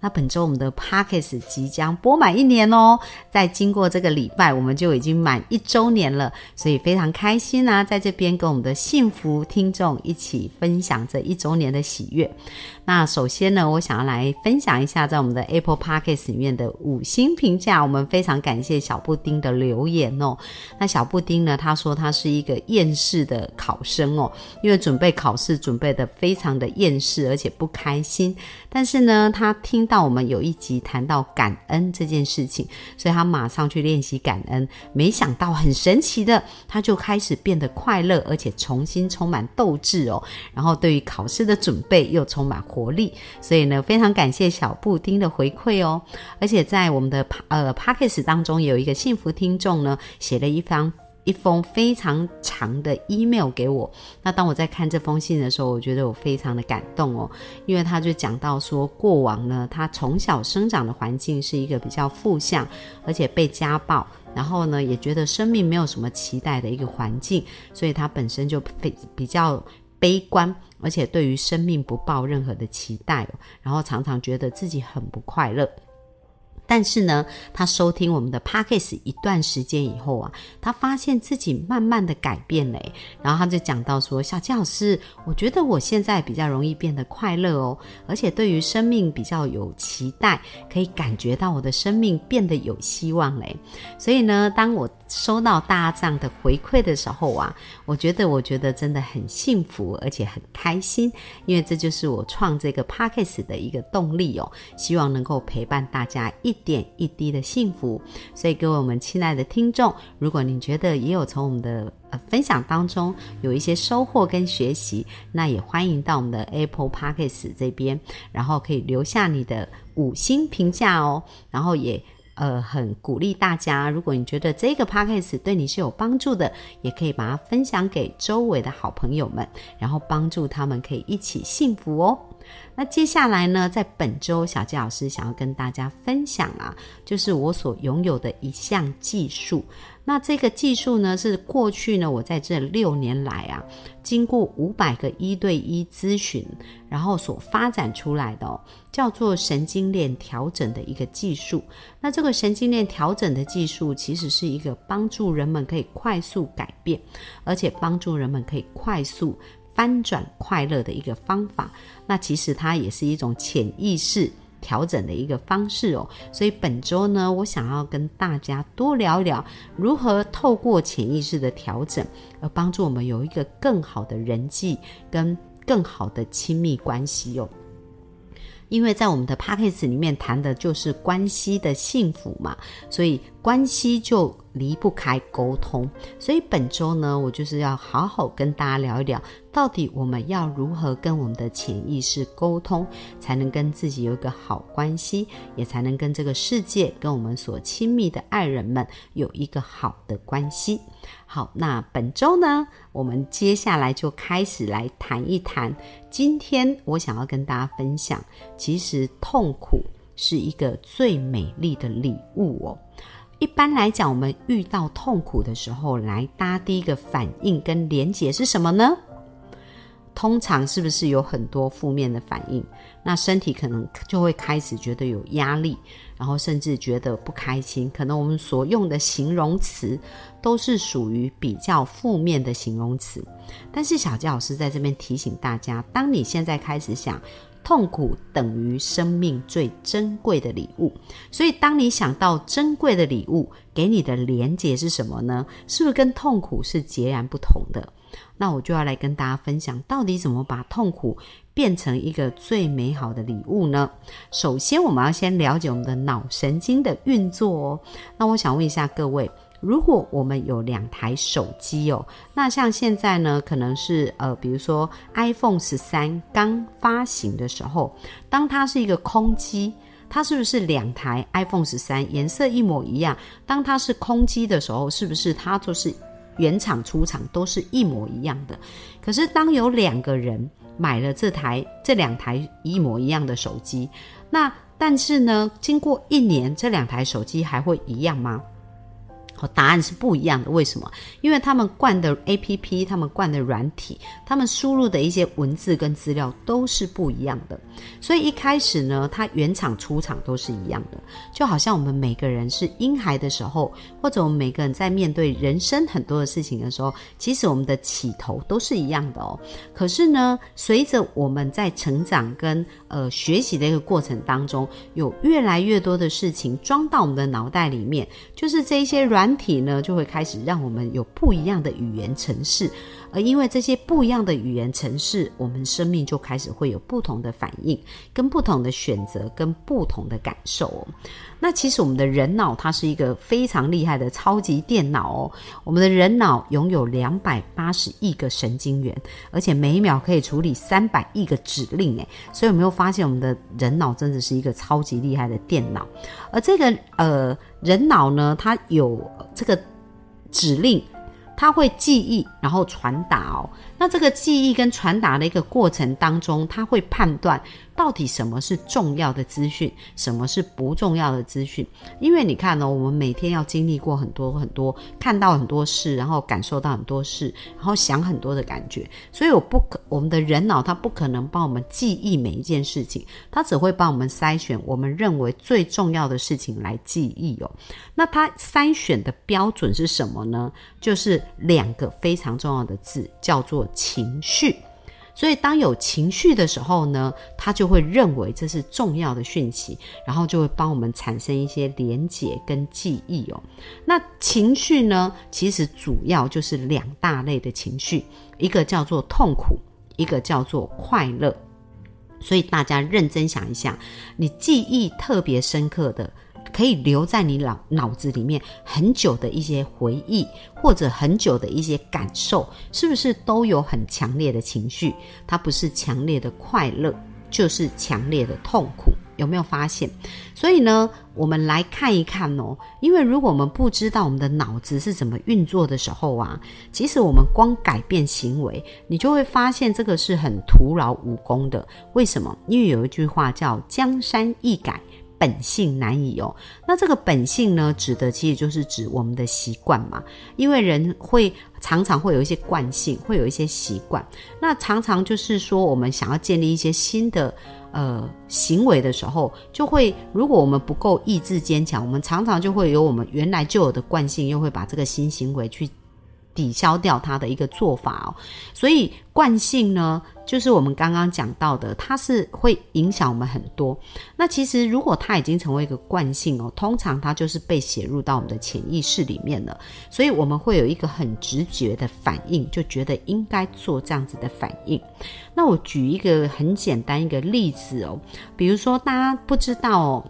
那本周我们的 Pockets 即将播满一年哦，在经过这个礼拜，我们就已经满一周年了，所以非常开心啊，在这边跟我们的幸福听众一起分享这一周年的喜悦。那首先呢，我想要来分享一下在我们的 Apple Pockets 里面的五星评价，我们非常感谢小布丁的留言哦。那小布丁呢，他说他是一个厌世的考生哦，因为准备考试准备的非常的厌世，而且不开心。但是呢，他听到我们有一集谈到感恩这件事情，所以他马上去练习感恩。没想到很神奇的，他就开始变得快乐，而且重新充满斗志哦。然后对于考试的准备又充满活力。所以呢，非常感谢小布丁的回馈哦。而且在我们的呃 p a c k a g e 当中，有一个幸福听众呢，写了一封。一封非常长的 email 给我。那当我在看这封信的时候，我觉得我非常的感动哦，因为他就讲到说，过往呢，他从小生长的环境是一个比较负向，而且被家暴，然后呢，也觉得生命没有什么期待的一个环境，所以他本身就非比较悲观，而且对于生命不抱任何的期待，然后常常觉得自己很不快乐。但是呢，他收听我们的 p o c k e t 一段时间以后啊，他发现自己慢慢的改变嘞。然后他就讲到说：“小姜老师，我觉得我现在比较容易变得快乐哦，而且对于生命比较有期待，可以感觉到我的生命变得有希望嘞。所以呢，当我收到大家这样的回馈的时候啊，我觉得我觉得真的很幸福，而且很开心，因为这就是我创这个 p o c k e t 的一个动力哦。希望能够陪伴大家一。”一点一滴的幸福，所以各位我们亲爱的听众，如果你觉得也有从我们的呃分享当中有一些收获跟学习，那也欢迎到我们的 Apple Podcast 这边，然后可以留下你的五星评价哦。然后也呃很鼓励大家，如果你觉得这个 Podcast 对你是有帮助的，也可以把它分享给周围的好朋友们，然后帮助他们可以一起幸福哦。那接下来呢，在本周小纪老师想要跟大家分享啊，就是我所拥有的一项技术。那这个技术呢，是过去呢我在这六年来啊，经过五百个一对一咨询，然后所发展出来的哦，叫做神经链调整的一个技术。那这个神经链调整的技术，其实是一个帮助人们可以快速改变，而且帮助人们可以快速。翻转快乐的一个方法，那其实它也是一种潜意识调整的一个方式哦。所以本周呢，我想要跟大家多聊一聊，如何透过潜意识的调整，而帮助我们有一个更好的人际跟更好的亲密关系哦。因为在我们的 p a c k a g e 里面谈的就是关系的幸福嘛，所以关系就。离不开沟通，所以本周呢，我就是要好好跟大家聊一聊，到底我们要如何跟我们的潜意识沟通，才能跟自己有一个好关系，也才能跟这个世界、跟我们所亲密的爱人们有一个好的关系。好，那本周呢，我们接下来就开始来谈一谈。今天我想要跟大家分享，其实痛苦是一个最美丽的礼物哦。一般来讲，我们遇到痛苦的时候，来搭第一个反应跟连结是什么呢？通常是不是有很多负面的反应？那身体可能就会开始觉得有压力，然后甚至觉得不开心。可能我们所用的形容词都是属于比较负面的形容词。但是小杰老师在这边提醒大家：当你现在开始想。痛苦等于生命最珍贵的礼物，所以当你想到珍贵的礼物，给你的连结是什么呢？是不是跟痛苦是截然不同的？那我就要来跟大家分享，到底怎么把痛苦变成一个最美好的礼物呢？首先，我们要先了解我们的脑神经的运作哦。那我想问一下各位。如果我们有两台手机哦，那像现在呢，可能是呃，比如说 iPhone 十三刚发行的时候，当它是一个空机，它是不是两台 iPhone 十三颜色一模一样？当它是空机的时候，是不是它就是原厂出厂都是一模一样的。可是当有两个人买了这台这两台一模一样的手机，那但是呢，经过一年，这两台手机还会一样吗？答案是不一样的。为什么？因为他们灌的 A P P，他们灌的软体，他们输入的一些文字跟资料都是不一样的。所以一开始呢，它原厂出厂都是一样的。就好像我们每个人是婴孩的时候，或者我们每个人在面对人生很多的事情的时候，其实我们的起头都是一样的哦。可是呢，随着我们在成长跟呃学习的一个过程当中，有越来越多的事情装到我们的脑袋里面，就是这一些软。体呢就会开始让我们有不一样的语言程式，而因为这些不一样的语言城市，我们生命就开始会有不同的反应、跟不同的选择、跟不同的感受哦。那其实我们的人脑它是一个非常厉害的超级电脑哦。我们的人脑拥有两百八十亿个神经元，而且每一秒可以处理三百亿个指令诶。所以有没有发现我们的人脑真的是一个超级厉害的电脑？而这个呃。人脑呢，它有这个指令，它会记忆，然后传达哦。那这个记忆跟传达的一个过程当中，他会判断。到底什么是重要的资讯，什么是不重要的资讯？因为你看呢，我们每天要经历过很多很多，看到很多事，然后感受到很多事，然后想很多的感觉。所以我不可，我们的人脑它不可能帮我们记忆每一件事情，它只会帮我们筛选我们认为最重要的事情来记忆哦。那它筛选的标准是什么呢？就是两个非常常重要的字，叫做情绪。所以，当有情绪的时候呢，他就会认为这是重要的讯息，然后就会帮我们产生一些连结跟记忆哦。那情绪呢，其实主要就是两大类的情绪，一个叫做痛苦，一个叫做快乐。所以大家认真想一想，你记忆特别深刻的。可以留在你脑脑子里面很久的一些回忆，或者很久的一些感受，是不是都有很强烈的情绪？它不是强烈的快乐，就是强烈的痛苦。有没有发现？所以呢，我们来看一看哦。因为如果我们不知道我们的脑子是怎么运作的时候啊，其实我们光改变行为，你就会发现这个是很徒劳无功的。为什么？因为有一句话叫“江山易改”。本性难以哦，那这个本性呢，指的其实就是指我们的习惯嘛。因为人会常常会有一些惯性，会有一些习惯。那常常就是说，我们想要建立一些新的呃行为的时候，就会如果我们不够意志坚强，我们常常就会有我们原来就有的惯性，又会把这个新行为去。抵消掉它的一个做法哦，所以惯性呢，就是我们刚刚讲到的，它是会影响我们很多。那其实如果它已经成为一个惯性哦，通常它就是被写入到我们的潜意识里面了，所以我们会有一个很直觉的反应，就觉得应该做这样子的反应。那我举一个很简单一个例子哦，比如说大家不知道哦，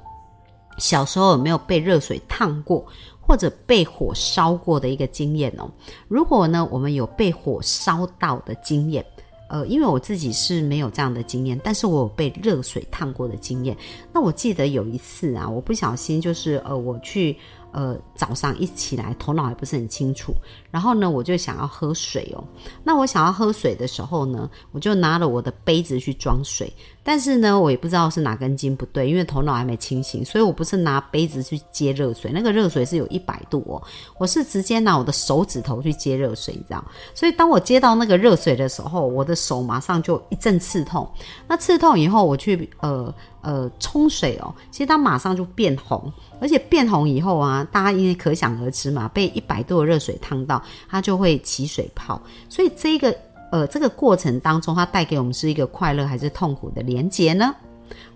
小时候有没有被热水烫过？或者被火烧过的一个经验哦。如果呢，我们有被火烧到的经验，呃，因为我自己是没有这样的经验，但是我有被热水烫过的经验。那我记得有一次啊，我不小心就是呃，我去。呃，早上一起来，头脑还不是很清楚，然后呢，我就想要喝水哦。那我想要喝水的时候呢，我就拿了我的杯子去装水，但是呢，我也不知道是哪根筋不对，因为头脑还没清醒，所以我不是拿杯子去接热水，那个热水是有一百度哦，我是直接拿我的手指头去接热水，你知道？所以当我接到那个热水的时候，我的手马上就一阵刺痛。那刺痛以后，我去呃。呃，冲水哦，其实它马上就变红，而且变红以后啊，大家因为可想而知嘛，被一百度的热水烫到，它就会起水泡。所以这个呃，这个过程当中，它带给我们是一个快乐还是痛苦的连接呢？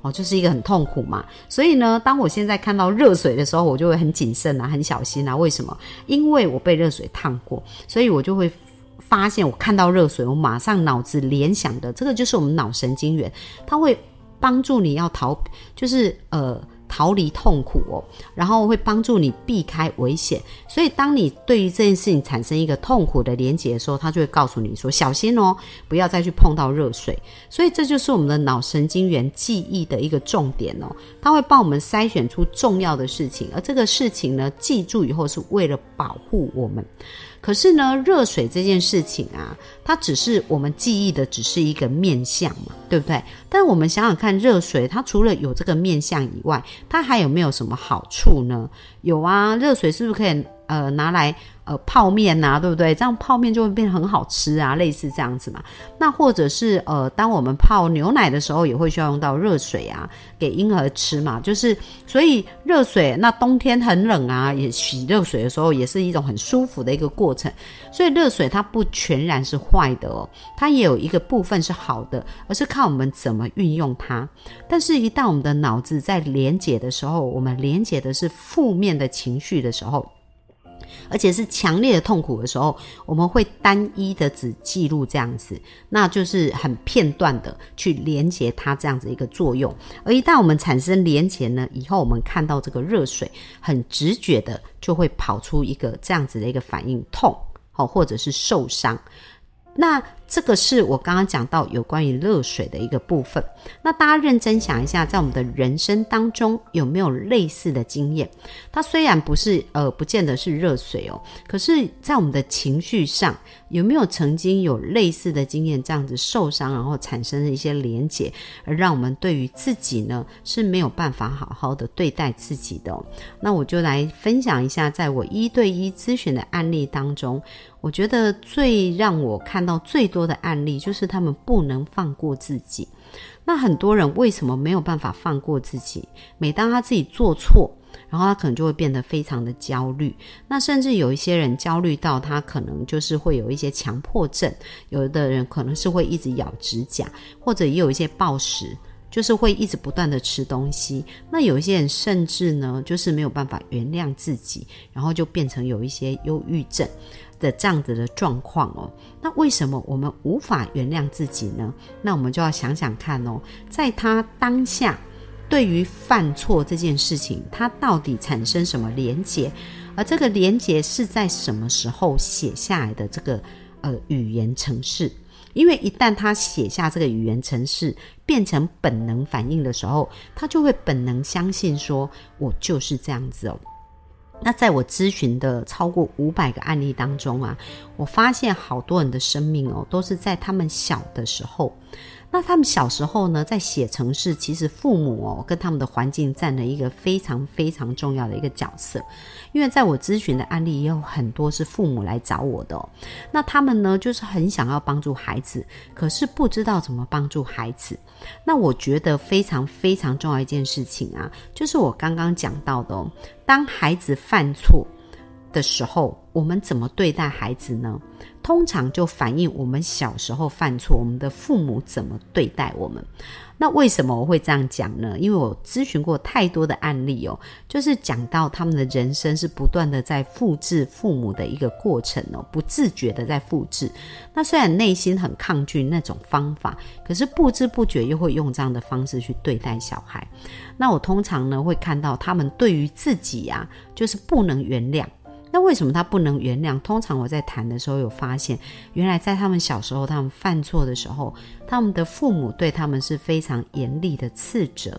哦，就是一个很痛苦嘛。所以呢，当我现在看到热水的时候，我就会很谨慎啊，很小心啊。为什么？因为我被热水烫过，所以我就会发现，我看到热水，我马上脑子联想的这个就是我们脑神经元，它会。帮助你要逃，就是呃逃离痛苦哦，然后会帮助你避开危险。所以，当你对于这件事情产生一个痛苦的连结的时候，他就会告诉你说：“小心哦，不要再去碰到热水。”所以，这就是我们的脑神经元记忆的一个重点哦。它会帮我们筛选出重要的事情，而这个事情呢，记住以后是为了保护我们。可是呢，热水这件事情啊，它只是我们记忆的只是一个面相嘛，对不对？但我们想想看，热水它除了有这个面相以外，它还有没有什么好处呢？有啊，热水是不是可以呃拿来？呃，泡面呐，对不对？这样泡面就会变得很好吃啊，类似这样子嘛。那或者是呃，当我们泡牛奶的时候，也会需要用到热水啊，给婴儿吃嘛。就是所以热水，那冬天很冷啊，也洗热水的时候，也是一种很舒服的一个过程。所以热水它不全然是坏的哦，它也有一个部分是好的，而是看我们怎么运用它。但是，一旦我们的脑子在连接的时候，我们连接的是负面的情绪的时候。而且是强烈的痛苦的时候，我们会单一的只记录这样子，那就是很片段的去连接它这样子一个作用。而一旦我们产生连接呢，以后我们看到这个热水，很直觉的就会跑出一个这样子的一个反应，痛，好，或者是受伤。那这个是我刚刚讲到有关于热水的一个部分。那大家认真想一下，在我们的人生当中有没有类似的经验？它虽然不是呃，不见得是热水哦，可是在我们的情绪上有没有曾经有类似的经验？这样子受伤，然后产生了一些连结，而让我们对于自己呢是没有办法好好的对待自己的。那我就来分享一下，在我一对一咨询的案例当中。我觉得最让我看到最多的案例，就是他们不能放过自己。那很多人为什么没有办法放过自己？每当他自己做错，然后他可能就会变得非常的焦虑。那甚至有一些人焦虑到他可能就是会有一些强迫症，有的人可能是会一直咬指甲，或者也有一些暴食，就是会一直不断的吃东西。那有一些人甚至呢，就是没有办法原谅自己，然后就变成有一些忧郁症。的这样子的状况哦，那为什么我们无法原谅自己呢？那我们就要想想看哦，在他当下对于犯错这件事情，他到底产生什么连结？而这个连结是在什么时候写下来的？这个呃语言程式，因为一旦他写下这个语言程式变成本能反应的时候，他就会本能相信说，我就是这样子哦。那在我咨询的超过五百个案例当中啊，我发现好多人的生命哦，都是在他们小的时候。那他们小时候呢，在写程式，其实父母哦跟他们的环境占了一个非常非常重要的一个角色。因为在我咨询的案例也有很多是父母来找我的，那他们呢就是很想要帮助孩子，可是不知道怎么帮助孩子。那我觉得非常非常重要一件事情啊，就是我刚刚讲到的，当孩子犯错的时候，我们怎么对待孩子呢？通常就反映我们小时候犯错，我们的父母怎么对待我们。那为什么我会这样讲呢？因为我咨询过太多的案例哦，就是讲到他们的人生是不断的在复制父母的一个过程哦，不自觉的在复制。那虽然内心很抗拒那种方法，可是不知不觉又会用这样的方式去对待小孩。那我通常呢会看到他们对于自己呀，就是不能原谅。那为什么他不能原谅？通常我在谈的时候有发现，原来在他们小时候，他们犯错的时候，他们的父母对他们是非常严厉的斥责，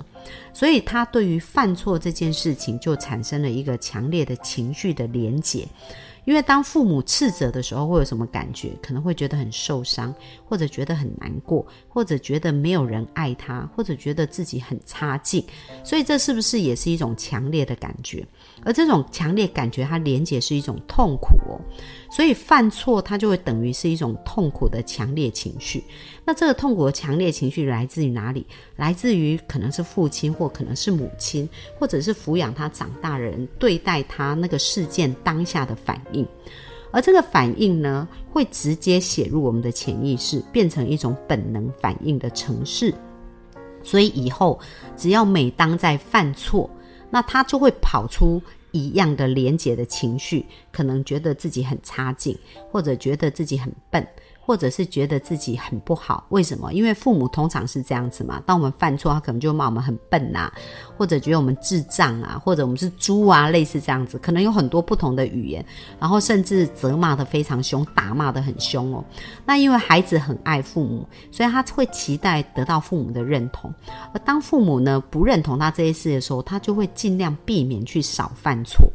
所以他对于犯错这件事情就产生了一个强烈的情绪的连结。因为当父母斥责的时候，会有什么感觉？可能会觉得很受伤，或者觉得很难过，或者觉得没有人爱他，或者觉得自己很差劲。所以这是不是也是一种强烈的感觉？而这种强烈感觉，它连接是一种痛苦哦。所以犯错，它就会等于是一种痛苦的强烈情绪。那这个痛苦的强烈情绪来自于哪里？来自于可能是父亲，或可能是母亲，或者是抚养他长大的人对待他那个事件当下的反应。应而这个反应呢，会直接写入我们的潜意识，变成一种本能反应的程式。所以以后只要每当在犯错，那他就会跑出。一样的廉洁的情绪，可能觉得自己很差劲，或者觉得自己很笨。或者是觉得自己很不好，为什么？因为父母通常是这样子嘛。当我们犯错，他可能就骂我们很笨呐，或者觉得我们智障啊，或者我们是猪啊，类似这样子，可能有很多不同的语言，然后甚至责骂的非常凶，打骂的很凶哦。那因为孩子很爱父母，所以他会期待得到父母的认同。而当父母呢不认同他这些事的时候，他就会尽量避免去少犯错。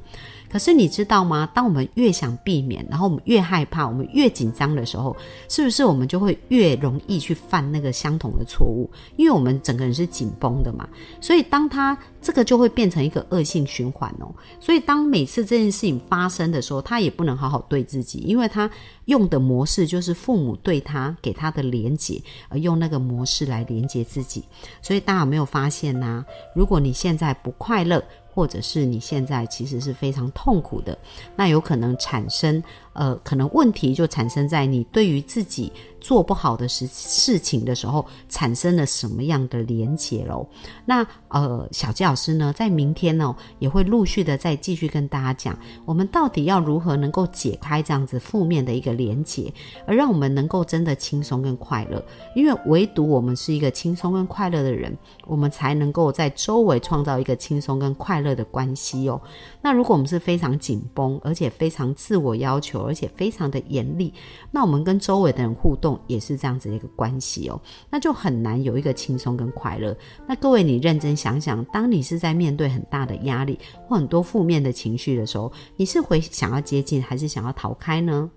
可是你知道吗？当我们越想避免，然后我们越害怕，我们越紧张的时候，是不是我们就会越容易去犯那个相同的错误？因为我们整个人是紧绷的嘛，所以当他这个就会变成一个恶性循环哦。所以当每次这件事情发生的时候，他也不能好好对自己，因为他用的模式就是父母对他给他的连接，而用那个模式来连接自己。所以大家有没有发现呢？如果你现在不快乐，或者是你现在其实是非常痛苦的，那有可能产生。呃，可能问题就产生在你对于自己做不好的事事情的时候，产生了什么样的连结喽？那呃，小吉老师呢，在明天呢，也会陆续的再继续跟大家讲，我们到底要如何能够解开这样子负面的一个连结，而让我们能够真的轻松跟快乐。因为唯独我们是一个轻松跟快乐的人，我们才能够在周围创造一个轻松跟快乐的关系哦。那如果我们是非常紧绷，而且非常自我要求，而且非常的严厉，那我们跟周围的人互动也是这样子的一个关系哦，那就很难有一个轻松跟快乐。那各位，你认真想想，当你是在面对很大的压力或很多负面的情绪的时候，你是会想要接近，还是想要逃开呢？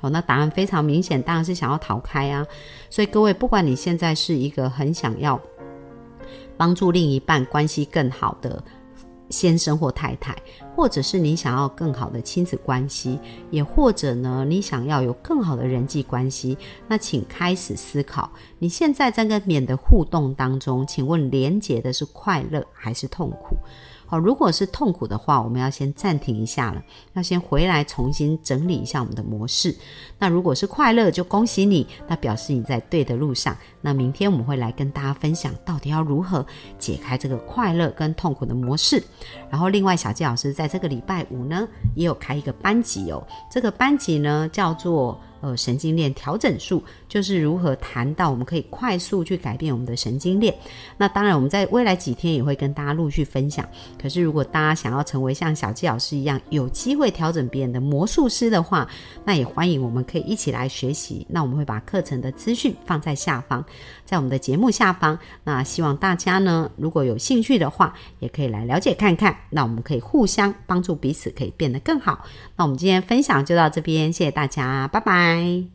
好，那答案非常明显，当然是想要逃开啊。所以各位，不管你现在是一个很想要帮助另一半关系更好的。先生或太太，或者是你想要更好的亲子关系，也或者呢，你想要有更好的人际关系，那请开始思考，你现在在跟别人的互动当中，请问连接的是快乐还是痛苦？好，如果是痛苦的话，我们要先暂停一下了，要先回来重新整理一下我们的模式。那如果是快乐，就恭喜你，那表示你在对的路上。那明天我们会来跟大家分享，到底要如何解开这个快乐跟痛苦的模式。然后，另外小季老师在这个礼拜五呢，也有开一个班级哦，这个班级呢叫做。呃，神经链调整术就是如何谈到我们可以快速去改变我们的神经链。那当然，我们在未来几天也会跟大家陆续分享。可是，如果大家想要成为像小纪老师一样有机会调整别人的魔术师的话，那也欢迎我们可以一起来学习。那我们会把课程的资讯放在下方，在我们的节目下方。那希望大家呢，如果有兴趣的话，也可以来了解看看。那我们可以互相帮助彼此，可以变得更好。那我们今天分享就到这边，谢谢大家，拜拜拜。